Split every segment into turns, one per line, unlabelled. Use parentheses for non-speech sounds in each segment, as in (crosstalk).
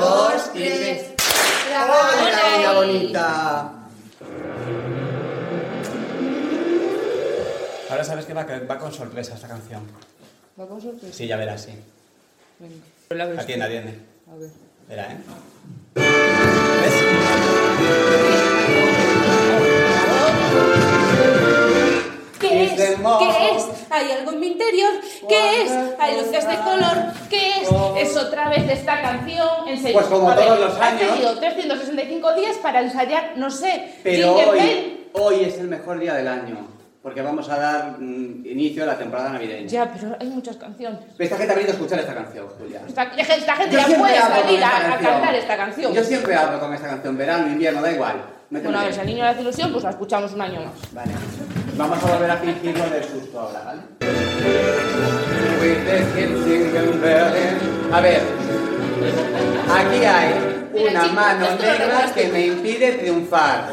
dos y tres. ¡Hola, niña bonita! Ahora sabes que va, que va con sorpresa esta canción.
¿Va con sorpresa?
Sí, ya verás, sí.
Venga.
Atiende, atiende.
A ver.
Verá, ¿eh? ¿Ves?
¿Hay algo en mi interior? ¿Qué es? ¿Hay luces de color? ¿Qué es? Es otra vez esta canción. En
Pues como
A ver,
todos los
has
años.
tenido 365 días para ensayar, no sé,
Pero hoy,
Bell.
hoy es el mejor día del año. Porque vamos a dar mm, inicio a la temporada navideña.
Ya, pero hay muchas canciones.
Pero esta gente ha venido a escuchar esta canción, Julia.
Esta, esta gente
Yo
ya
siempre
puede
hablo con
salir
esta
a, a
canción.
cantar esta canción.
Yo siempre hablo con esta canción, verano, invierno, da igual. Méteme
Bueno, a ver, si al niño le hace ilusión, pues la escuchamos un año más.
Vale. Vamos a volver a fingirlo del susto ahora, ¿vale? A ver, aquí hay una mano negra que me impide triunfar.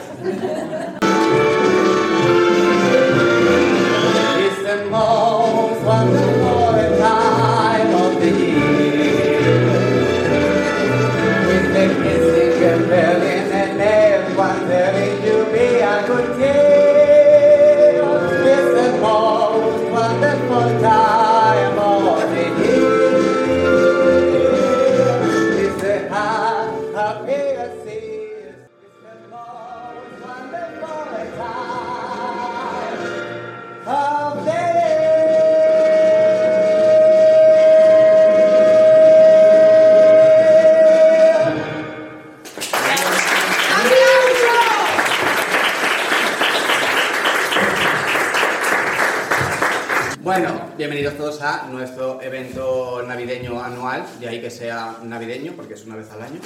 Es una vez al año.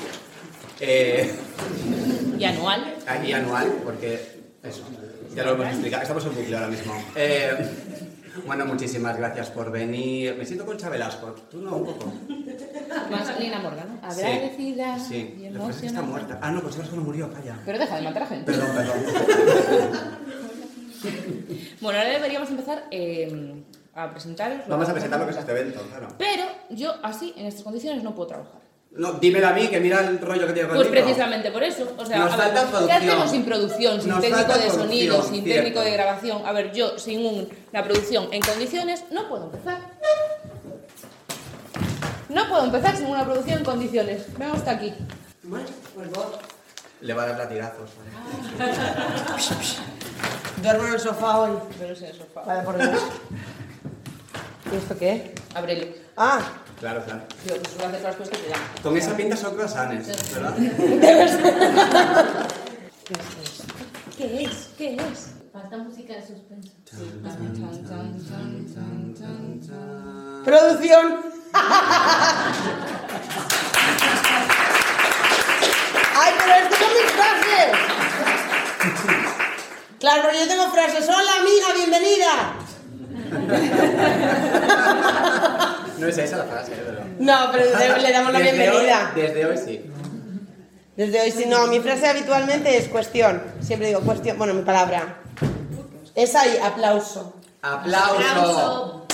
Eh,
Y anual.
y anual, porque eso, ya lo hemos explicado, estamos en bucle ahora mismo. Eh, bueno, muchísimas gracias por venir. Me siento con Chabelasco, tú no, un poco.
Más Lina Morgan, ¿no?
Sí,
Agradecida
Sí,
y
lo que pasa es que está muerta. Ah, no, pues Chabelasco no murió, calla.
Pero deja de matar a gente.
Perdón, perdón. (laughs)
Bueno, ahora deberíamos empezar eh, a presentaros.
Vamos a presentar lo que es este evento, claro.
Pero yo así, en estas condiciones, no puedo trabajar.
No, dímelo a mí, que mira el rollo que tiene
Pues precisamente por eso. O sea,
Nos
a ver,
falta
¿qué
producción.
hacemos sin producción, sin
Nos
técnico de sonido, sin
cierto.
técnico de grabación? A ver, yo sin un- la producción en condiciones no puedo empezar. No puedo empezar sin una producción en condiciones. Venga hasta aquí.
Le va a dar latigazos. (laughs)
Duermo en el sofá hoy.
Pero es eso, pa.
Vale, por Dios. (laughs) ¿Y esto qué?
Ábrelo.
Ah,
Claro, claro.
Digo, pues lo haces las cosas que te llaman.
Con esa pinta son croissants, ¿verdad? (laughs)
¿Qué es? ¿Qué es?
Falta música de suspenso.
producción. (laughs) ¡Ay, pero esto son mis frases! Claro, pero yo tengo frases. Hola, amiga, bienvenida. (laughs)
No es esa la frase, ¿eh? pero...
No, pero le, damos la
Desde
bienvenida.
Hoy, desde hoy sí.
Desde hoy, si no, mi frase habitualmente es cuestión. Siempre digo cuestión, bueno, mi palabra. Es ahí, aplauso.
¡Aplauso!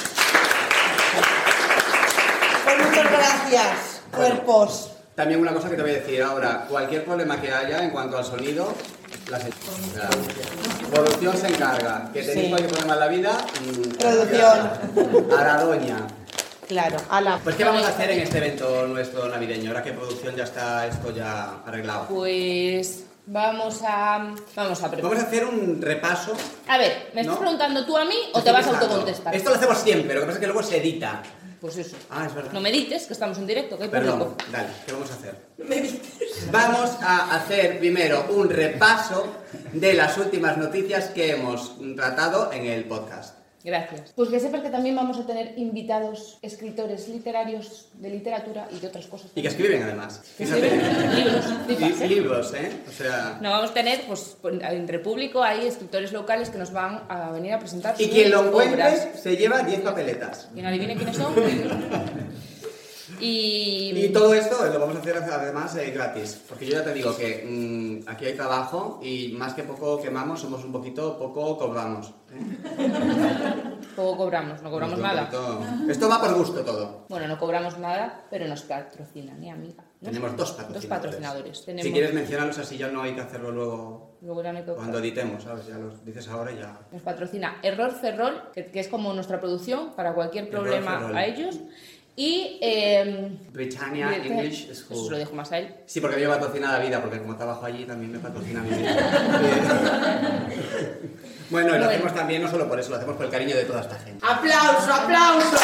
Pues muchas gracias, cuerpos.
También una cosa que te voy a decir ahora. Cualquier problema que haya en cuanto al sonido, la. Producción se encarga. Que tenéis
Sí.
cualquier problema en la vida... mm,
Producción.
A la doña.
Claro, ala.
Pues ¿qué vamos a hacer en este evento nuestro navideño? Ahora que producción ya está esto ya arreglado.
Pues vamos a. Vamos a preparar.
Vamos a hacer un repaso.
A ver, ¿me estás
¿No?
preguntando tú a mí o te vas a autocontestar?
Esto lo hacemos siempre, lo que pasa es que luego se edita.
Pues eso.
Ah, es verdad.
No me dices que estamos en directo, que hay
Perdón,
público.
dale, ¿qué vamos a hacer? Vamos a hacer primero un repaso de las últimas noticias que hemos tratado en el podcast.
Gracias. Pues que sepas que también vamos a tener invitados escritores literarios de literatura y de otras cosas.
Y que escriben además.
Que escriben libros,
libros, ¿eh? O sea...
No, vamos a tener, pues, pues, entre público hay escritores locales que nos van a venir a presentar
Y
sus
quien lo
obras.
encuentre se lleva 10 papeletas.
Quien adivine quiénes son. (laughs) y...
Y todo esto lo vamos a hacer además eh, gratis, porque yo ya te digo que mm, aquí hay trabajo y más que poco quemamos, somos un poquito, poco cobramos. ¿eh? (laughs)
Poco cobramos, no cobramos nada.
poquito- Esto va por gusto todo.
Bueno, no cobramos nada, pero nos patrocinan, ¿eh, amiga?
Tenemos dos patrocinadores.
Dos patrocinadores. Tenemos-
Si quieres mencionarlos así ya no hay que hacerlo luego
Luego ya no hay que
cuando editemos, ¿sabes? Ya los dices ahora y ya.
Nos patrocina Error Ferrol, que, que es como nuestra producción para cualquier problema a ellos. Y. Eh,
Britannia English
Eso
School.
se lo dejo más a él.
Sí, porque a mí me patrocina la vida, porque como trabajo allí también me patrocina mi vida. (laughs) bueno, y lo
Bueno.
hacemos también no solo por eso, lo hacemos por el cariño de toda esta gente.
¡Aplauso, aplauso!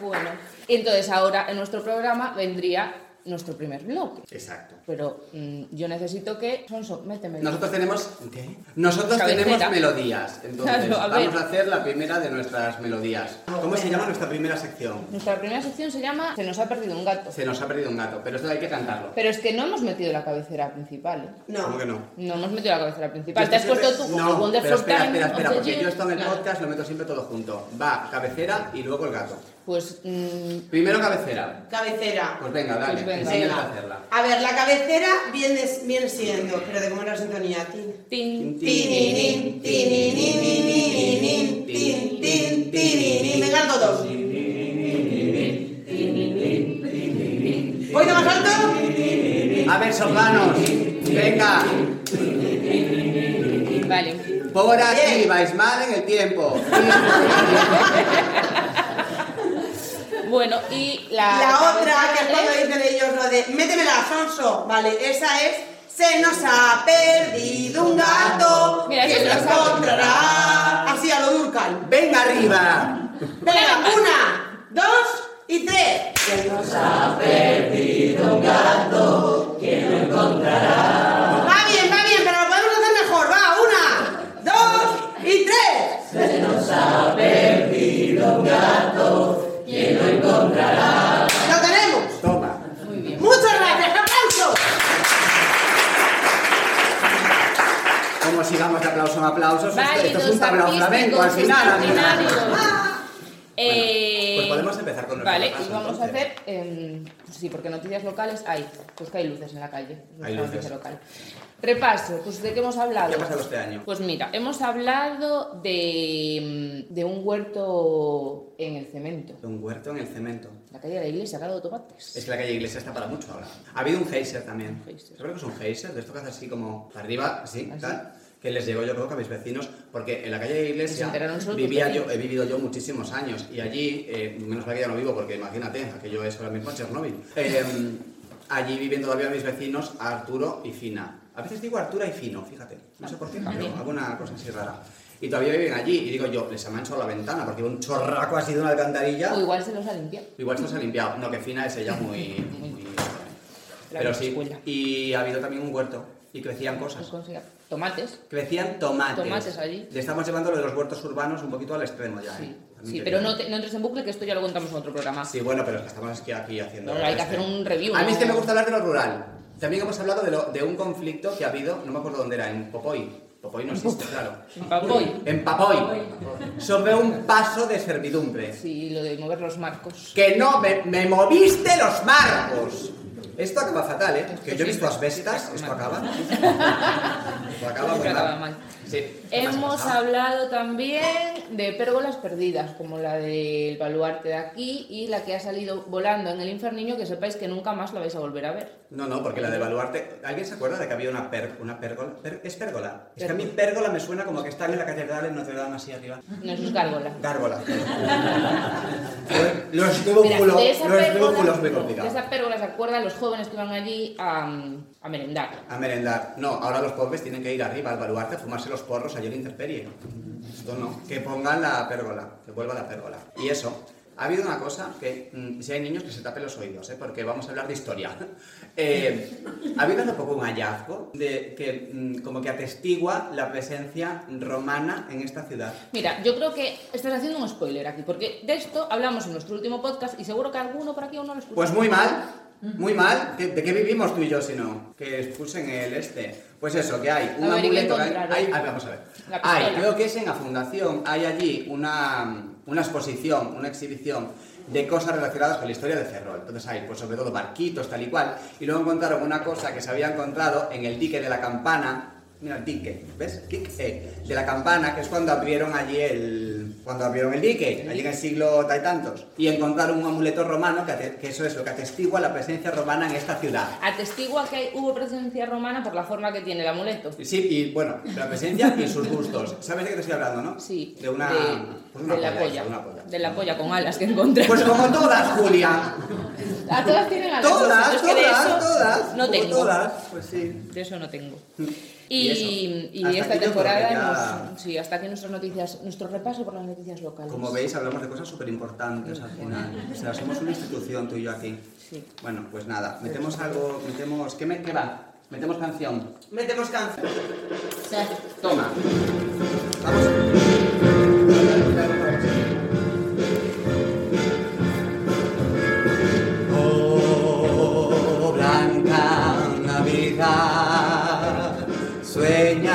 Bueno, entonces ahora en nuestro programa vendría nuestro primer bloque.
Exacto.
Pero mm, yo necesito que. Sonso, méteme.
Nosotros tenemos. ¿Qué? Nosotros
Cabecera.
tenemos melodías. Entonces,
Claro, a
vamos a hacer la primera de nuestras melodías. ¿Cómo se llama nuestra primera sección?
Nuestra primera sección se llama Se nos ha perdido un gato.
Se nos ha perdido un gato, pero esto hay que cantarlo.
Pero es que no hemos metido la cabecera principal. ¿eh?
No.
¿Cómo que no?
No hemos metido la cabecera principal.
Yo
Te has
esto
puesto
siempre-
tú
No,
Wonderful
pero espera,
Time
espera, espera, porque yo esto en el
Claro.
podcast lo meto siempre todo junto. Va, cabecera y luego el gato.
Pues. mm,
Primero cabecera.
Cabecera.
Pues venga, dale,
Pues venga.
a hacerla.
A ver, la cabecera viene, viene siendo, pero de cómo era la sintonía, tin.
tin,
Tininin, tininin, tin, tin, tininin. Venga, todos. ¿Voy más alto?
A ver, sopranos, venga.
Vale.
Por aquí, vais mal en el tiempo.
Y la.
La otra, que es cuando dicen ellos lo de métemela, Sonso. Vale, esa es se nos ha perdido un gato
Mira,
que
eso
lo encontrará. Así a lo Durcal.
Venga arriba.
Venga, una, dos y tres. Se nos ha perdido un gato que lo encontrará.
Sigamos de aplauso en aplausos, esto, esto es un tablao flamenco al final. amiga.
extraordinarios. Eh,
pues podemos empezar con
Vale,
repaso,
y vamos
entonces.
a hacer. em, pues sí, porque noticias locales hay. Pues que hay luces en la calle.
Hay luces.
local. Repaso, pues ¿de qué hemos hablado?
¿Qué ha pasado este año?
Pues mira, hemos hablado de, mm, de un huerto en el cemento.
Un huerto en el cemento.
La calle de la iglesia, ha dado tomates.
Es que la calle Iglesia está para mucho ahora. Ha habido un geyser también.
Geyser.
¿Sabes lo que es un geyser? De esto que hace así como para arriba, así,
Así.
tal. Que les llegó yo creo que a mis vecinos, porque en la calle de Iglesia vivía yo, he vivido yo muchísimos años y allí, eh, menos mal que ya no vivo porque imagínate, aquello es ahora mismo Chernóbil. Eh, allí viven todavía mis vecinos Arturo y Fina. A veces digo Artura y Fino, fíjate, no sé por qué, pero alguna cosa así rara. Y todavía viven allí y digo yo, les ha manchado la ventana porque un chorraco así de una alcantarilla.
O igual se los ha limpiado.
Igual se ha limpiado. No, que fina es ella (laughs) muy. muy- Pero sí.
escuela.
Y ha habido también un huerto. Y crecían cosas.
Tomates.
Crecían tomates.
Tomates allí.
Le estamos llevando lo de los huertos urbanos un poquito al extremo ya.
Sí,
¿eh?
Sí pero no, te- no entres en bucle, que esto ya lo contamos en otro programa.
Sí, bueno, pero estamos aquí, aquí haciendo.
No, hay que
este.
hacer un review,
A mí es que me gusta hablar de lo rural. También hemos hablado de, lo- de un conflicto que ha habido, no me acuerdo dónde era, en Popoy. Popoy no existe, claro.
En Papoy.
En Papoy. Sobre un paso de servidumbre.
Sí, lo de mover los marcos.
Que no, me, me moviste los marcos. Esto acaba fatal, ¿eh? Que yo he visto asbestas, esto
acaba.
Esto acaba
acaba
mal. Sí. ¿qué más ha
Hemos hablado también de pérgolas perdidas, como la del baluarte de aquí y la que ha salido volando en el inferniño, que sepáis que nunca más la vais a volver a ver.
No, no, porque la de Baluarte. ¿Alguien se acuerda de que había una, per, una pérgola? Per- ¿Es pérgola? Es que a mí pérgola me suena como que están en la catedral en Notre Dame así arriba.
No, eso es gárgola.
Gárgola. los
esa
los
pérgola-
esdrújulos muy
de
complicados.
esa pérgola se acuerdan los jóvenes que iban allí a, a merendar.
A merendar. No, ahora los pobres tienen que ir arriba al baluarte a fumarse los porros allí en la intemperie. Esto no. Que pongan la pérgola, que vuelva la pérgola. Y eso. Ha habido una cosa que, mm, si hay niños, que se tapen los oídos, ¿eh? porque vamos a hablar de historia. (laughs) Eh, ha habido hace poco un hallazgo de, que mm, como que atestigua la presencia romana en esta ciudad.
Mira, yo creo que estás haciendo un spoiler aquí, porque de esto hablamos en nuestro último podcast y seguro que alguno por aquí aún no lo escuchó.
Pues muy mal, muy mal. ¿De, qué vivimos tú y yo si no? Que expulsen el este. Pues eso, que hay un
A ver, ¿y qué
amuleto. hay- hay- vamos a ver. Hay, creo que es en la fundación, hay allí una, una exposición, una exhibición de cosas relacionadas con la historia de Ferrol. Entonces hay, pues sobre todo barquitos, tal y cual. Y luego encontraron una cosa que se había encontrado en el dique de la campana. Mira, el dique, ¿ves? Dique, eh, de la campana, que es cuando abrieron allí el, cuando abrieron el dique, allí en el siglo tal y tantos, y encontraron un amuleto romano que, que eso es lo que atestigua la presencia romana en esta ciudad.
Atestigua que hubo presencia romana por la forma que tiene el amuleto.
Sí, y bueno, la presencia y sus gustos. ¿Sabes de qué te estoy hablando, no?
Sí.
De una...
De,
pues una
de la
polla,
polla.
una polla.
De la polla con alas que encontré.
Pues como todas, Julia.
¿A todas tienen alas?
Todas, todas, todas.
No tengo.
todas, pues sí.
De eso no tengo.
Y
esta temporada
ya-
sí, hasta aquí nuestras noticias, nuestro repaso por las noticias locales.
Como veis, hablamos de cosas súper importantes al final. O sea, somos una institución, tú y yo aquí.
Sí.
Bueno, pues nada, metemos algo, metemos... ¿Qué, me, qué va? Metemos canción.
Metemos canción.
Toma. Vamos.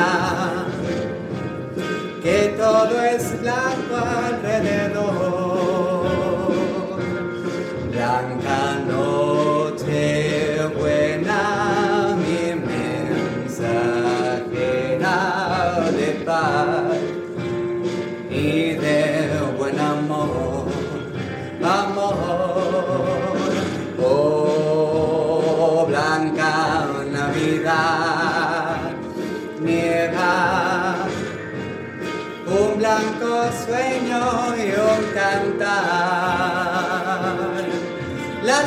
나 un cantar. La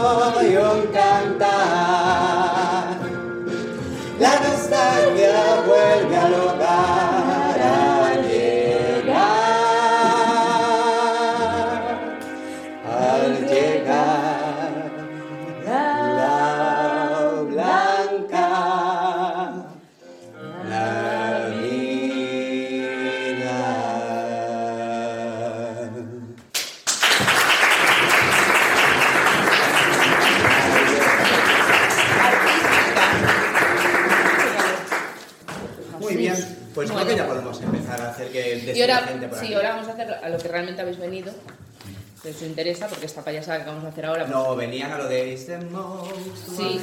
un cantar. La nostalgia vuelve al
lo que realmente habéis venido. Que os interesa, porque esta payasada que vamos a hacer ahora. pues,
No, venían a lo de It's the most
Sí.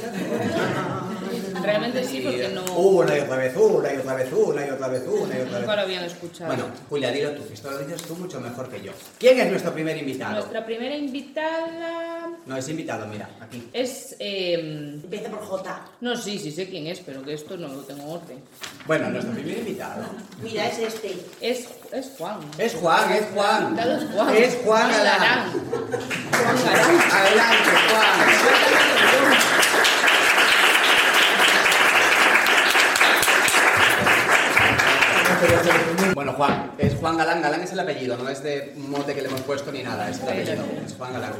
Realmente sí, porque no-
Una y otra vez, una y otra vez, una y otra vez, una y otra
Nunca lo
vez.
habían escuchado.
Bueno, Julia, dilo tú, que esto lo dices tú mucho mejor que yo. ¿Quién es nuestro primer invitado?
Nuestra primera invitada
No, es invitado, mira, aquí.
es. eh,
Empieza por J.
no, sí, sí sé quién es, pero que esto no lo tengo en orden.
Bueno, nuestro primer invitado
Mira, es este.
Es, es Juan.
es Juan, es Juan.
Invitado es Juan.
Es Juan Galán.
Galán. Juan Galán.
Adelante, Juan. Bueno, Juan, es Juan Galán. Galán es el apellido, no es de mote que le hemos puesto ni nada, es el apellido. Es Juan Galán.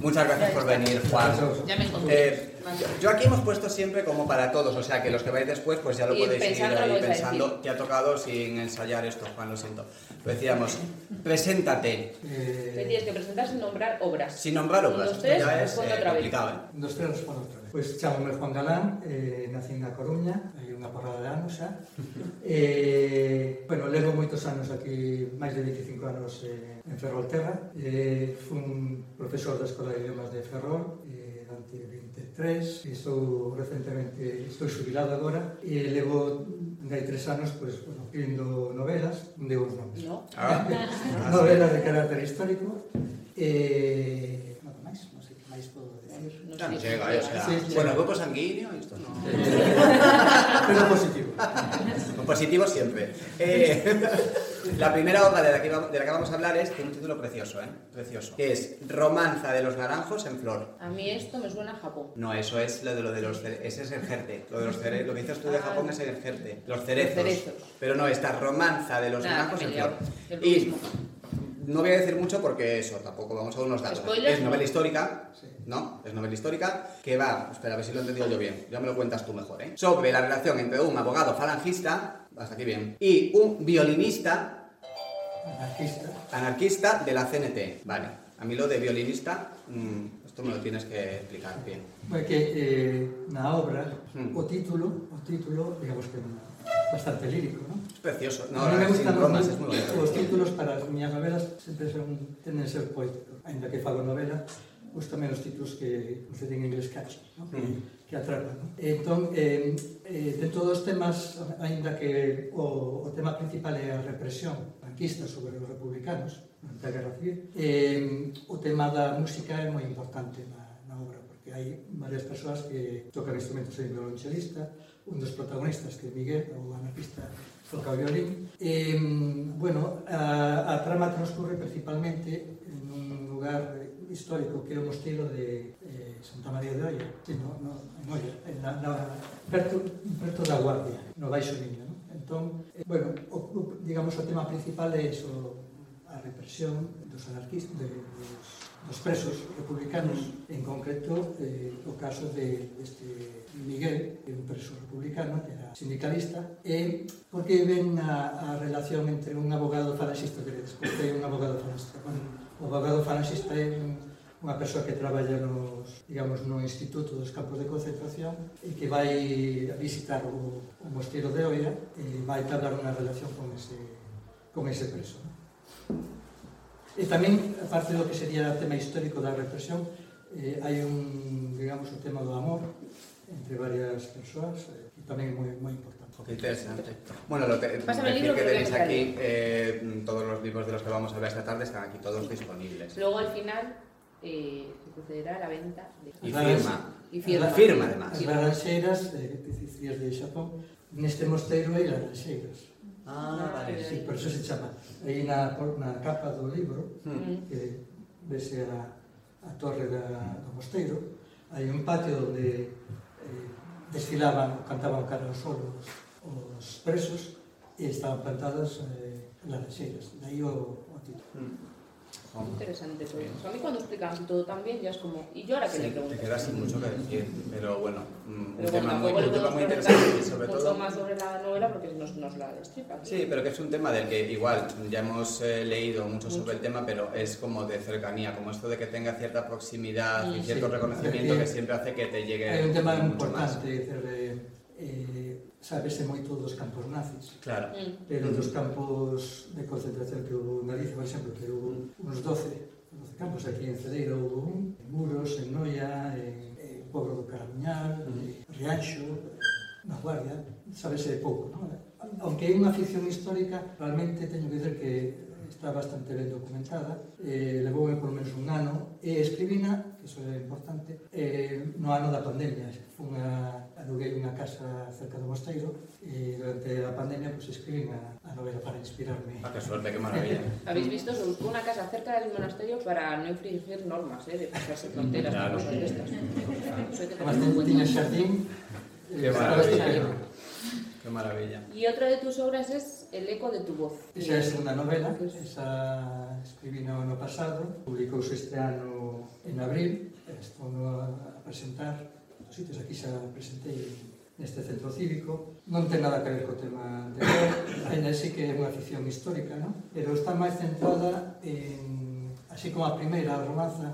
Muchas gracias por venir, Juan.
Ya me encontré.
Eh, yo- aquí hemos puesto siempre como para todos, o sea que los que vais después pues ya lo podéis ir ahí pensando. Te ha tocado sin ensayar esto, Juan, lo siento. Lo decíamos, preséntate,
Te tienes que presentar sin nombrar obras.
sin nombrar obras.
Los tres,
ya es eh, complicado, ¿eh?
Dos tres otra vez. Pois chamome Juan Galán, eh, nací na Coruña, hai unha porrada de anos xa. (laughs) eh, bueno, levo moitos anos aquí, máis de 25 anos eh, en Ferrolterra. Eh, fun profesor da Escola de Idiomas de Ferrol, eh, durante 23, estou recentemente, estou xubilado agora, e levo dai tres anos, pois, pues, bueno, escribindo novelas, de uns nomes.
No.
Ah. (laughs)
novelas de carácter histórico, eh,
No
no
sé.
llega, o sea,
Sí, sí.
bueno, el grupo sanguíneo, esto no.
Pero positivo. (laughs)
Positivo siempre. Eh, (laughs) la primera obra de la, que, va- de la que vamos a hablar es, tiene un título precioso, ¿eh? Precioso. Que es Romanza de los naranjos en flor.
A mí esto me suena a Japón.
No, eso es lo de lo de los ese es el jerte. Lo de los cere- lo que dices tú de
Ah.
Japón es el jerte. Los cerezos.
cerezos.
Pero no, esta romanza de los
Nada,
naranjos en flor.
El
Y. no voy a decir mucho porque eso, tampoco vamos a unos datos.
Spoilers,
es
no.
novela histórica,
Sí.
¿no? Es novela histórica que va, espera, a ver si lo he entendido yo bien, ya me lo cuentas tú mejor, ¿eh? Sobre la relación entre un abogado falangista, hasta aquí bien, y un violinista
Anarquista.
anarquista de la CNT. Vale, a mí lo de violinista, mm, esto me lo tienes que explicar bien.
Porque eh, na obra,
Hmm.
o título, o título, digamos que bastante lírico, ¿no?
Es precioso. No,
a mí me gustan
bromas,
los,
es
los títulos para as miñas novelas, sempre son, tenden a ser poéticos. Ainda que falo novela, gustame os títulos que, como se di en inglés, catchy, ¿no?
mm.
que atrapan. ¿no? Entón, eh, eh, de todos os temas, ainda que o, o tema principal é a represión franquista sobre os republicanos, da Guerra Civil, eh, o tema da música é moi importante na, na obra, porque hai varias persoas que tocan instrumentos en violonchelista, un dos protagonistas que é Miguel, o anarquista toca o violín. E, bueno, a, a trama transcurre principalmente nun lugar histórico que é o mosteiro de eh, Santa María de Oia, sí, no, no, en Oia, en la, na, perto, perto da Guardia, no Baixo Miño. No? Entón, eh, bueno, o, digamos o tema principal é iso, a represión dos anarquistas, de, dos, dos presos republicanos, en concreto eh, o caso de, deste de Miguel, que é un preso republicano, que era sindicalista, e porque ven a, a relación entre un abogado falangista que despois é un abogado falangista. Bueno, o abogado falangista é un unha persoa que traballa nos, digamos, no Instituto dos Campos de Concentración e que vai a visitar o, o mosteiro de Oira e vai tablar unha relación con ese, con ese preso. E tamén, aparte do que sería o tema histórico da represión, eh, hai un, digamos, o tema do amor, entre varias persoas e eh, tamén é moi moi importante.
Qué interesante. Bueno, lo te,
Pásame el libro
que tenéis aquí eh, todos los libros de los que vamos a hablar esta tarde están aquí todos sí. disponibles.
Luego al final eh, sucederá la venta de...
Y firma.
Y firma.
Firma, además.
As laranxeiras, eh, que dicías de Xapón, neste mosteiro hai laranxeiras.
Ah, ah, vale.
Sí, por eso se chama. Aí na, na capa do libro,
mm.
que vese a, a torre da, do mosteiro, hai un patio onde desfilaban, cantaban cara ao sol os, os presos e estaban plantadas eh, nas lancheiras. Daí o, o título. Mm.
Hmm.
Interesante todo. O sea, a mí cuando explican todo tan bien ya es como... ¿Y yo ahora qué
Sí,
le
te
pregunto?
quedas sin mucho que decir, pero bueno, mm, un
Pero
tema
bueno,
muy, un tema muy interesante y sobre
mucho
todo...
más sobre la novela porque nos, nos la destripa.
Sí, pero que es un tema del que igual ya hemos eh, leído mucho
Mucho.
sobre el tema, pero es como de cercanía, como esto de que tenga cierta proximidad y
Mm.
cierto
Sí,
reconocimiento
porque
que siempre hace que te llegue
Hai un tema
mucho
importante,
más.
eh, eh, sabese moito dos campos nazis.
Claro.
Mm.
Pero mm. dos campos de concentración que houve en Galicia, por exemplo, que houve uns 12, 12 campos aquí en Cedeira houve un, en Muros, en Noia, en, en Pobro do Caramuñal, mm. en Riacho, na Guardia, sabese pouco, non? Aunque é unha ficción histórica, realmente teño que dizer que está bastante ben documentada, eh, levoume por menos un ano, e escribina iso é importante. eh, no ano da pandemia, fun a, aluguei unha casa cerca do mosteiro e durante a pandemia pues, escribín a, a novela para inspirarme.
Ah, que sorte, que maravilla. (laughs)
Habéis visto unha casa cerca del monasterio para non infringir normas, eh, de pasarse fronteras,
claro.
cosas destas.
Además, tiña xardín,
eh,
Que
maravilla. Qué maravilla.
Y otra de tus obras es El eco de tu voz.
Esa es unha novela, esa escribí no ano pasado, publicouse este ano en abril, estou a presentar, os sitios aquí xa presentei neste centro cívico, non ten nada que ver co tema anterior, ainda sí que é unha ficción histórica, non? pero está máis centrada en, así como a primeira, a romanza,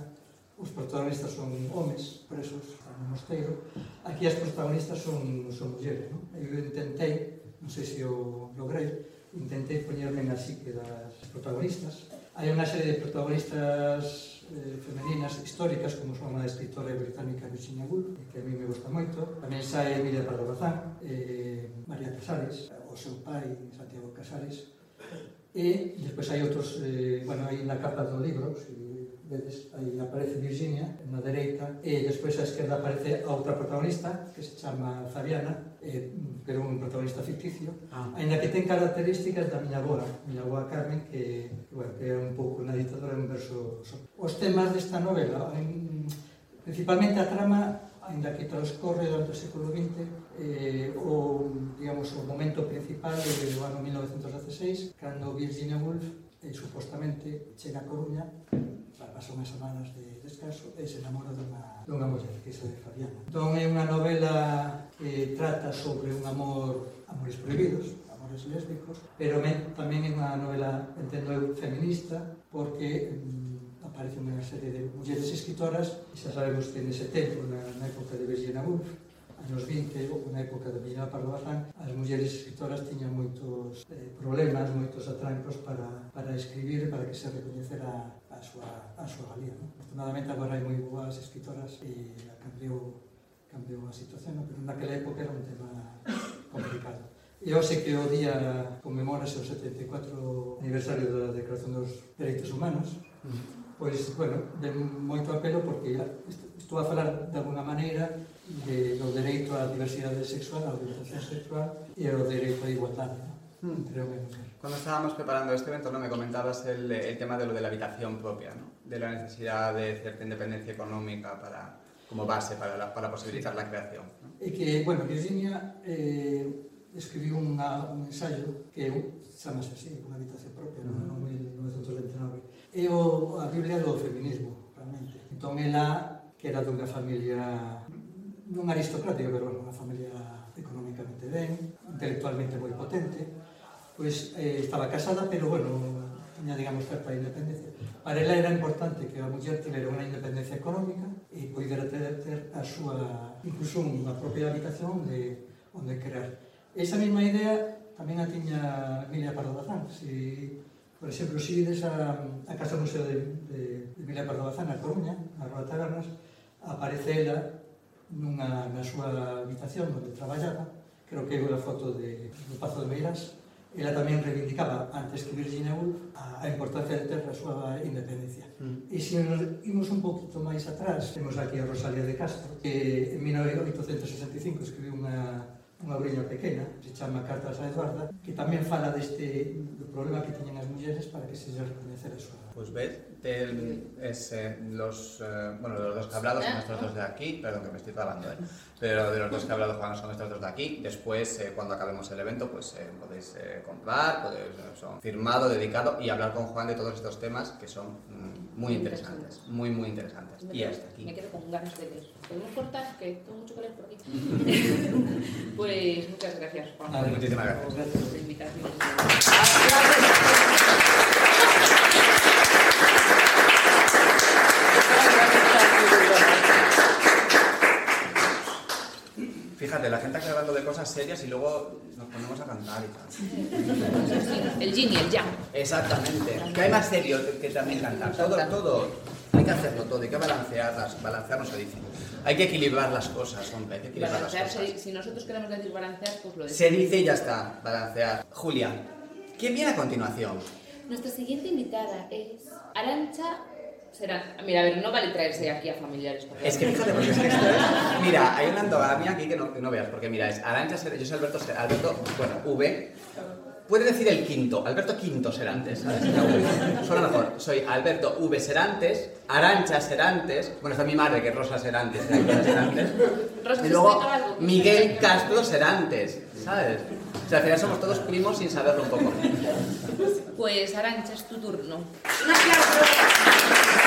os protagonistas son homes presos, no mosteiro, aquí as protagonistas son, son mulleres. Non? Eu intentei, non sei se eu logrei, intentei poñerme na psique das protagonistas. Hai unha serie de protagonistas eh, femeninas históricas, como son a escritora británica Virginia Woolf, que a mí me gusta moito. Tamén sai Emilia Pardo Bazán, eh, María Casares, o seu pai, Santiago Casares, E despois hai outros, eh, bueno, hai na capa do libro, se si vedes, aí aparece Virginia, na dereita, e despois á esquerda aparece a outra protagonista, que se chama Fabiana, eh, pero un protagonista ficticio, ah. ainda que ten características da miña boa, miña boa Carmen, que, que, bueno, que é un pouco unha ditadora en verso... Os temas desta novela, en, principalmente a trama ainda que transcorre durante o século XX, eh, o, digamos, o momento principal é do ano 1916, cando Virginia Woolf eh, supostamente chega a Coruña para unhas semanas de descanso e se enamora dunha, dunha muller que se de Fabiana. Entón é unha novela que trata sobre un amor amores prohibidos, amores lésbicos, pero men, tamén é unha novela, entendo eu, feminista, porque mm, aparece unha serie de mulleres escritoras, e xa sabemos que nese tempo, na, na época de Virginia Woolf, anos 20, ou na época da Vila Pardo Bazán, as mulleres escritoras tiñan moitos eh, problemas, moitos atrancos para, para escribir, para que se recoñecera a súa, a súa valía. Non? Afortunadamente agora hai moi boas escritoras e cambiou, cambiou a situación, non? pero naquela época era un tema complicado. E hoxe que o día conmemora o 74 aniversario da Declaración dos Dereitos Humanos, pois, bueno, de moito apelo porque estou a falar de alguna maneira de, do dereito á diversidade sexual, á orientación sexual e ao dereito á igualdade. ¿no?
Hmm. Creo que... Cuando estábamos preparando este evento, ¿no? me comentabas el, el tema de lo de la habitación propia, ¿no? de la necesidad de cierta independencia económica para, como base para, la, para posibilitar la creación. ¿no?
E que, bueno, Virginia eh, escribiu unha, un ensaio que chamase así, unha habitación propia, no, no 1929, é o, a Biblia do feminismo, realmente. Entón, ela, que era dunha familia non aristocrática, pero unha familia económicamente ben, intelectualmente moi potente, pois eh, estaba casada, pero, bueno, tiña, digamos, certa independencia. Para ela era importante que a muller tivera unha independencia económica e poidera ter, ter a súa, incluso unha propia habitación onde, onde crear. Esa mesma idea tamén a tiña Emilia Pardo Bazán, se si Por exemplo, se ides a, a Casa Museo de, de, de Mila Cordobazán, na Coruña, na Rua Tabernas, aparece ela nunha, na súa habitación onde traballaba, creo que é unha foto de, do Pazo de Meiras, ela tamén reivindicaba, antes que Virginia Woolf, a, a importancia de ter a súa independencia. Mm. E se nos imos un poquito máis atrás, temos aquí a Rosalía de Castro, que en 1865 escribiu unha unha obriña pequena, que se chama Carta a Eduarda, que tamén fala deste do problema que teñen as mulleres para que se lle recoñecer a súa.
Pois pues ves, tel, ese, los, eh, bueno, los dos cablados que dos de aquí, perdón que me estoy trabando, eh, pero de los dos que ha hablado Juan son estos dos de aquí. Después, eh, cuando acabemos el evento, pues eh, podéis eh, comprar, podéis, son firmado, dedicado y hablar con Juan de todos estos temas que son mm, muy interesantes, muy, muy interesantes.
Me
y hasta aquí.
Me quedo con ganas de leer. ¿Podemos cortar? Que tengo mucho que leer por aquí. (laughs) pues muchas gracias, Juan.
Vale, muchísimas gracias.
Por la invitación.
Fíjate, la gente está hablando de cosas serias y luego nos ponemos a cantar y tal.
El yin y el yang.
Exactamente. ¿Qué hay más serio que también cantar? Todo, todo. Hay que hacerlo todo, hay que balancearlas. Balancear no se dice. Hay que equilibrar las cosas, hombre. Hay que equilibrar
Balancear,
las cosas.
si, si nosotros queremos decir balancear, pues lo
Se
decimos.
dice y ya está, balancear. Julia, ¿quién viene a continuación?
Nuestra siguiente invitada es Arancha Será, mira, a ver, no vale traerse aquí a familiares.
Es que fíjate, porque es que esto es... Mira, hay una endogamia aquí que no, que no veas, porque mira, es Arancha yo soy Alberto Alberto, bueno, V. Puede decir el quinto, Alberto Quinto Serantes, ¿sabes? V. Suena mejor. Soy Alberto V Serantes, Arancha Serantes, bueno, está mi madre que es Rosa Serantes, Serantes, y
¿te
luego? Miguel Castro Serantes, ¿sabes? O sea, al final somos todos primos sin saberlo un poco.
Pues Arancha, es tu turno.
Un aplauso.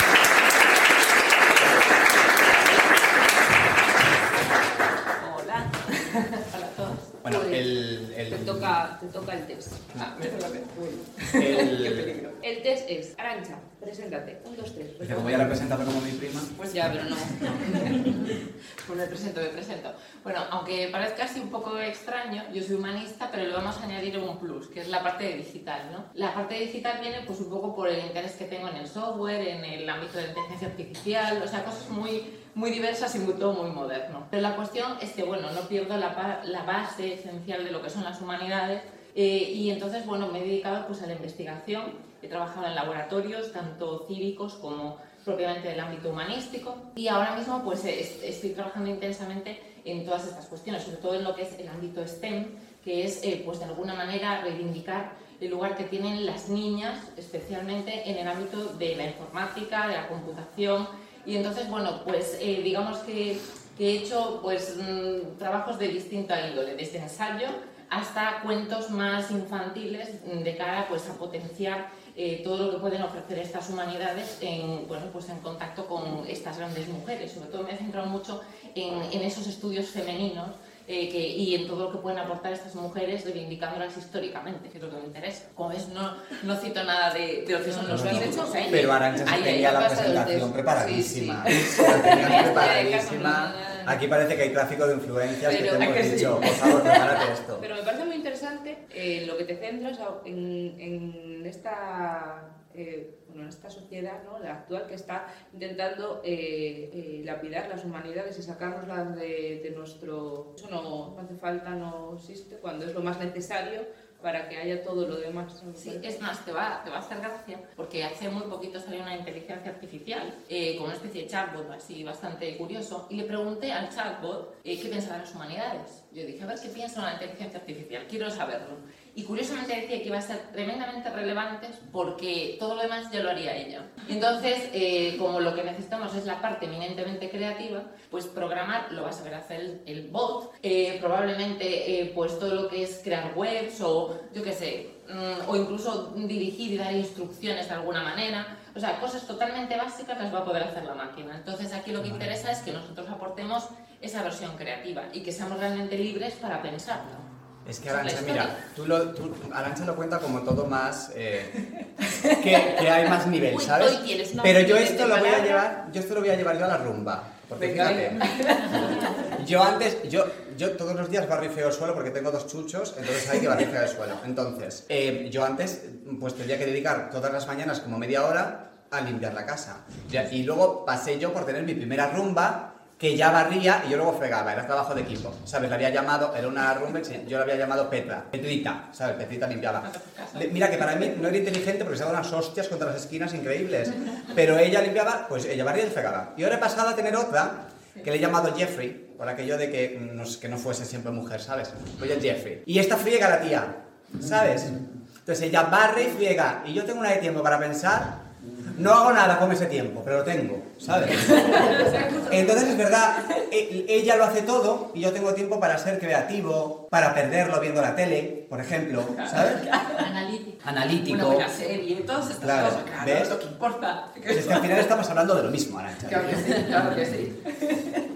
Hola. Hola a todos.
Bueno,
Pues,
el- el-
Te toca, te toca el test.
Ah,
El,
el, (laughs)
el el test es, Arancha, preséntate, un, dos, tres.
Como voy a representarme como mi prima.
Pues ya, pero no. (laughs) pues me presento, me presento. Bueno, aunque parezca así un poco extraño, yo soy humanista, pero le vamos a añadir un plus, que es la parte de digital, ¿no? La parte de digital viene pues un poco por el interés que tengo en el software, en el ámbito de la inteligencia artificial, o sea, cosas muy, muy diversas y muy, todo muy moderno. Pero la cuestión es que, bueno, no pierdo la, la base esencial de lo que son las humanidades eh, y entonces, bueno, me he dedicado pues, a la investigación, he trabajado en laboratorios, tanto cívicos como propiamente del ámbito humanístico, y ahora mismo pues, estoy trabajando intensamente en todas estas cuestiones, sobre todo en lo que es el ámbito STEM, que es, eh, pues, de alguna manera, reivindicar el lugar que tienen las niñas, especialmente en el ámbito de la informática, de la computación, y entonces, bueno, pues eh, digamos que, he hecho pues, mm, trabajos de distinta índole, desde ensayo hasta cuentos más infantiles de cara pues, a potenciar eh, todo lo que pueden ofrecer estas humanidades en, bueno, pues en contacto con estas grandes mujeres. Sobre todo me he centrado mucho en, en esos estudios femeninos eh, que, y en todo lo que pueden aportar estas mujeres reivindicándolas históricamente, que es lo que me interesa. Como ves, no, no cito nada de, de lo que son los hechos.
Pero Arancha tenía la presentación preparadísima. (laughs) La tenías preparadísima. Aquí parece que hay tráfico de influencias pero, que te hemos dicho, por favor, prepárate esto.
Pero me parece muy interesante eh, lo que te centras en, en esta eh, bueno, en esta sociedad, ¿no? la actual, que está intentando eh, eh, lapidar las humanidades y sacarnoslas de, de nuestro... Eso no, hace falta, no existe, cuando es lo más necesario para que haya todo lo demás.
Sí, es más, te va, te va a hacer gracia, porque hace muy poquito salió una inteligencia artificial eh, con una especie de chatbot así bastante curioso, y le pregunté al chatbot eh, qué pensaba de las humanidades. Yo dije, a ver qué piensa la inteligencia artificial, quiero saberlo. Y curiosamente decía que iba a ser tremendamente relevante porque todo lo demás ya lo haría ella. Entonces, eh, como lo que necesitamos es la parte eminentemente creativa, pues programar lo va a saber hacer el, el bot, eh, probablemente eh, pues todo lo que es crear webs o yo qué sé, mm, o incluso dirigir y dar instrucciones de alguna manera. O sea, cosas totalmente básicas las va a poder hacer la máquina. Entonces aquí lo que interesa es que nosotros aportemos esa versión creativa y que seamos realmente libres para pensarlo.
Es que Arancha, mira, tú lo, tú, Arancha lo cuenta como todo más. Eh, (laughs) que, que, hay más nivel, ¿sabes? Pero yo esto lo voy a llevar, yo esto lo voy a llevar yo a la rumba. Porque fíjate, (laughs) yo antes, yo, yo todos los días barrifeo el suelo porque tengo dos chuchos, entonces hay que barrifear el suelo. Entonces, eh, yo antes, pues tendría que dedicar todas las mañanas como media hora a limpiar la casa. Y luego pasé yo por tener mi primera rumba que ya barría y yo luego fregaba, era trabajo de equipo, ¿sabes? Le había llamado, era una rumbex, yo la había llamado Petra, Petrita, ¿sabes? Petrita limpiaba. mira que para mí no era inteligente porque se daban unas hostias contra las esquinas increíbles, pero ella limpiaba, pues ella barría y fregaba. Y ahora he pasado a tener otra que le he llamado Jeffrey, por aquello de que no, que no fuese siempre mujer, ¿sabes? Pues es Jeffrey. Y esta friega la tía, ¿sabes? Entonces ella barre y friega, y yo tengo una de tiempo para pensar no hago nada con ese tiempo, pero lo tengo, ¿sabes? (laughs) Entonces es verdad, e, ella lo hace todo y yo tengo tiempo para ser creativo, para perderlo viendo la tele, por ejemplo, ¿sabes?
Analítico.
Analítico.
Una buena serie, todas estas
claro,
cosas, claro,
¿ves?
lo que importa.
Es que al final estamos hablando de lo mismo, Arancha.
Claro que sí, claro que sí. (laughs)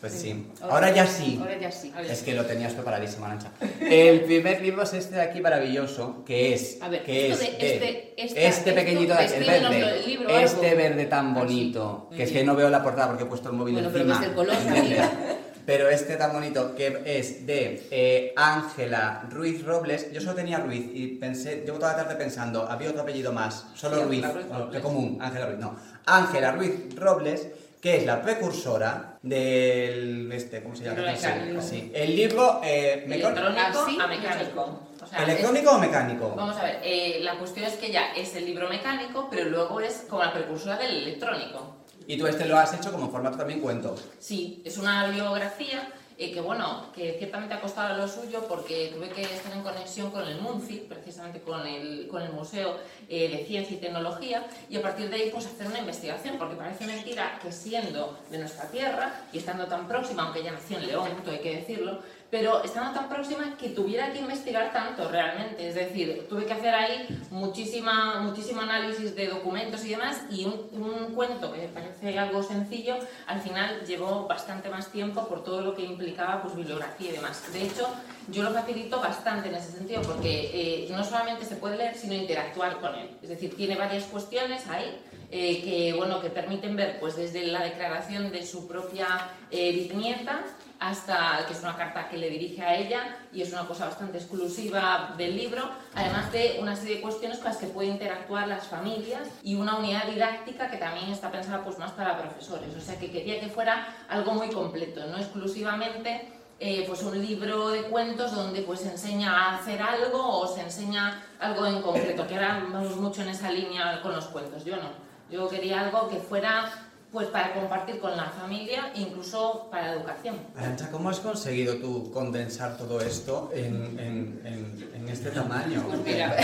Pues sí. Ahora ya sí.
Ahora ya sí.
Es que lo tenías preparadísimo, Arancha. (laughs) El primer libro es este de aquí maravilloso, que es,
A ver,
que es
esto de-
de-
este- esta-
este pequeñito de el verde.
libro,
este
algo.
verde tan bonito,
Muy
que es
bien.
que no veo la portada porque he puesto el móvil
Bueno,
encima.
el color. (laughs)
Pero este tan bonito, que es de eh, Ángela Ruiz Robles. Yo solo tenía Ruiz y pensé, llevo toda la tarde pensando, había otro apellido más, solo
Sí,
Ruiz,
Ruiz
no,
Robles.
qué común, Ángela Ruiz, no. Ángela Ruiz Robles, que es la precursora del, este, ¿cómo se llama? Sí. El libro, eh,
Electrónico a mecánico. O sea,
¿electrónico o mecánico?
vamos a ver, eh, la cuestión es que ya es el libro mecánico, pero luego es como la precursora del electrónico.
Y tú este lo has hecho como formato también cuento.
Sí, es una bibliografía que, bueno, que ciertamente ha costado lo suyo porque tuve que estar en conexión con el MUNCI, precisamente con el, con el Museo eh, de Ciencia y Tecnología, y a partir de ahí pues hacer una investigación, porque parece mentira que siendo de nuestra tierra y estando tan próxima, aunque ella nació en León, hay que decirlo, pero estando tan próxima que tuviera que investigar tanto realmente. Es decir, tuve que hacer ahí muchísima, muchísimo análisis de documentos y demás, y un, un cuento que parece algo sencillo, al final llevó bastante más tiempo por todo lo que implicaba pues, bibliografía y demás. De hecho, yo lo facilito bastante en ese sentido, porque eh, no solamente se puede leer, sino interactuar con él. Es decir, tiene varias cuestiones ahí eh, que, bueno, que permiten ver pues, desde la declaración de su propia eh, bisnieta hasta que es una carta que le dirige a ella y es una cosa bastante exclusiva del libro, además de una serie de cuestiones con las que pueden interactuar las familias y una unidad didáctica que también está pensada pues, más para profesores. O sea que quería que fuera algo muy completo, no exclusivamente eh, pues un libro de cuentos donde pues se enseña a hacer algo o se enseña algo en concreto, que ahora vamos mucho en esa línea con los cuentos, yo no. Yo quería algo que fuera pues para compartir con la familia, incluso para la educación.
Arancha, ¿cómo has conseguido tú condensar todo esto en, en, en, en este tamaño?
Pues mira,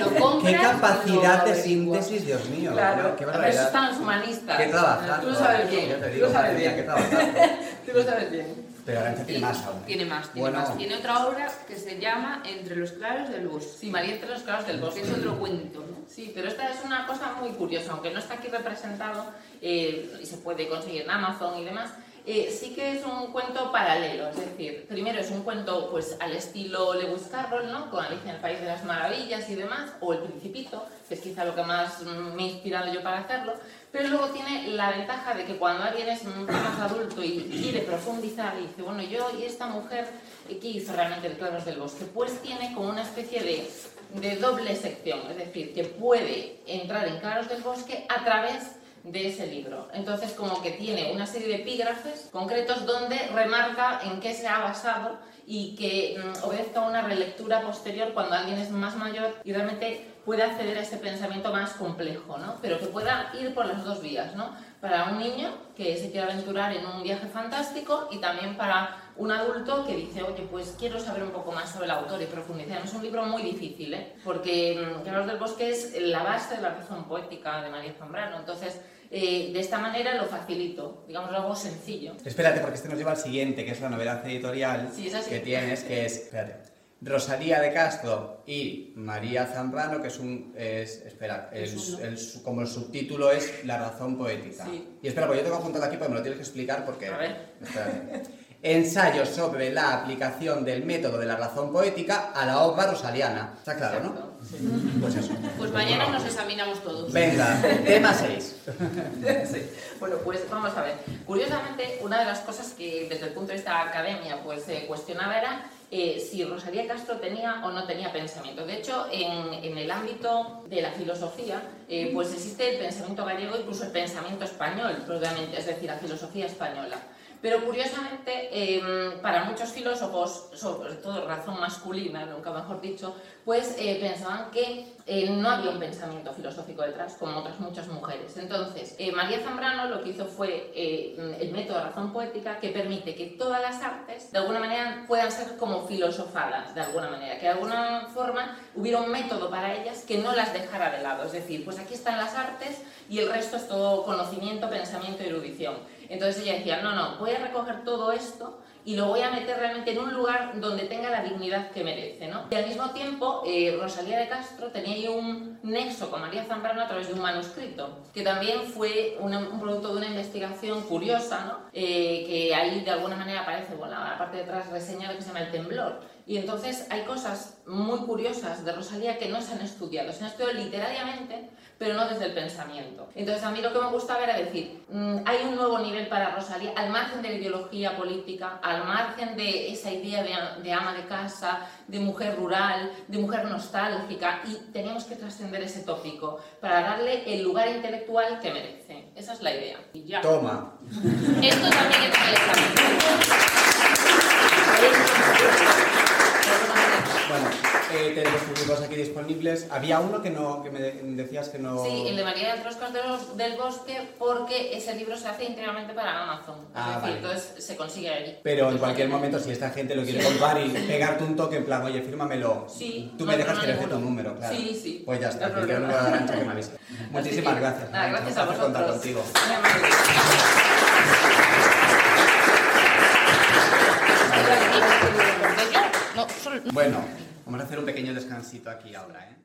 lo compras
¿Qué capacidad
lo
de síntesis, Dios mío?
Claro,
qué
para eso
barbaridad.
están los humanistas.
Qué trabajar.
Tú lo sabes bien.
Yo te
tú
digo,
lo sabes
mía, qué trabajar. (laughs)
Tú lo sabes bien.
Pero Arancha tiene más aún.
Tiene más, tiene
Bueno.
más. Tiene otra obra que se llama Entre los claros del bosque,
Sí, María entre los claros del
que
bosque.
es otro cuento, ¿no?
Sí, pero esta es una cosa muy curiosa, aunque no está aquí representado eh, y se puede conseguir en Amazon y demás. Eh, sí que es un cuento paralelo, es decir, primero es un cuento pues al estilo Lewis Carroll, ¿no? Con Alicia en el País de las Maravillas y demás, o El Principito, que es quizá lo que más mm, me he inspirado yo para hacerlo, pero luego tiene la ventaja de que cuando alguien es mm, más adulto y quiere profundizar y dice, bueno, yo y esta mujer, eh, ¿qué hizo realmente el Claros del Bosque? Pues tiene como una especie de de doble sección, es decir, que puede entrar en Claros del Bosque a través de ese libro. Entonces, como que tiene una serie de epígrafes concretos donde remarca en qué se ha basado y que mm, obedezca una relectura posterior cuando alguien es más mayor y realmente puede acceder a ese pensamiento más complejo, ¿no? Pero que pueda ir por las dos vías, ¿no? Para un niño que se quiere aventurar en un viaje fantástico y también para un adulto que dice, oye, pues quiero saber un poco más sobre el autor y profundizar. Es un libro muy difícil, ¿eh? Porque mm, Carlos del Bosque es la base de la razón poética de María Zambrano. Entonces, eh, de esta manera lo facilito, digamos algo sencillo.
Espérate, porque este nos lleva al siguiente, que es la novedad editorial
Sí,
que tienes, que es, espérate, Rosalía de Castro y María Zambrano, que es un, es, espera, el, el como el subtítulo es La razón poética.
Sí.
Y espera, pues yo tengo apuntado aquí, porque me lo tienes que explicar porque...
A ver.
Espérate. Ensayo sobre la aplicación del método de la razón poética a la obra rosaliana. Está claro, ¿no?
Exacto, sí.
Pues eso.
Pues mañana nos examinamos todos.
Venga, tema 6. (laughs)
Sí. Bueno, pues vamos a ver. Curiosamente, una de las cosas que desde el punto de vista de la academia pues, se cuestionaba era eh, si Rosalía Castro tenía o no tenía pensamiento. De hecho, en, en el ámbito de la filosofía, eh, pues existe el pensamiento gallego, incluso el pensamiento español, propiamente, es decir, la filosofía española. Pero curiosamente, eh, para muchos filósofos, sobre todo razón masculina, nunca mejor dicho, pues eh, pensaban que eh, no había un pensamiento filosófico detrás, como otras muchas mujeres. Entonces, eh, María Zambrano lo que hizo fue el método de razón poética que permite que todas las artes, de alguna manera, puedan ser como filosofadas, de alguna manera, que de alguna forma hubiera un método para ellas que no las dejara de lado. Es decir, pues aquí están las artes y el resto es todo conocimiento, pensamiento y erudición. Entonces ella decía, no, no, voy a recoger todo esto y lo voy a meter realmente en un lugar donde tenga la dignidad que merece, ¿no? Y al mismo tiempo, eh, Rosalía de Castro tenía un nexo con María Zambrano a través de un manuscrito, que también fue una- un producto de una investigación curiosa, ¿no? Eh, que ahí de alguna manera aparece, bueno, la parte de atrás reseñado que se llama El temblor. Y entonces hay cosas muy curiosas de Rosalía que no se han estudiado, se han estudiado literariamente, pero no desde el pensamiento. Entonces a mí lo que me gustaba era decir, mm, hay un nuevo nivel para Rosalía, al margen de la ideología política, al margen de esa idea de, de ama de casa, de mujer rural, de mujer nostálgica, y teníamos que trascender ese tópico para darle el lugar intelectual que merece. Esa es la idea.
Y ya.
Toma.
Esto también es examen. (laughs)
Bueno, eh, tenemos libros aquí disponibles. Había uno que no, que me de- decías que no.
Sí, el de María de los del Bosque, porque ese libro se hace íntegramente para Amazon. Es
Ah,
decir,
vale.
entonces se consigue allí.
Pero en cualquier momento, si esta gente lo quiere comprar y pegarte un toque en plan, oye, fírmamelo.
Sí,
Tú
no
me dejas que
problema
le tu
ninguno.
número, claro.
Sí, sí.
Pues ya está,
No
que no a dar ancho que me. (laughs) Muchísimas
que,
gracias.
nada, gracias a
placer contar
vosotros.
contigo.
Muy
Bueno, vamos a hacer un pequeño descansito aquí ahora, ¿eh?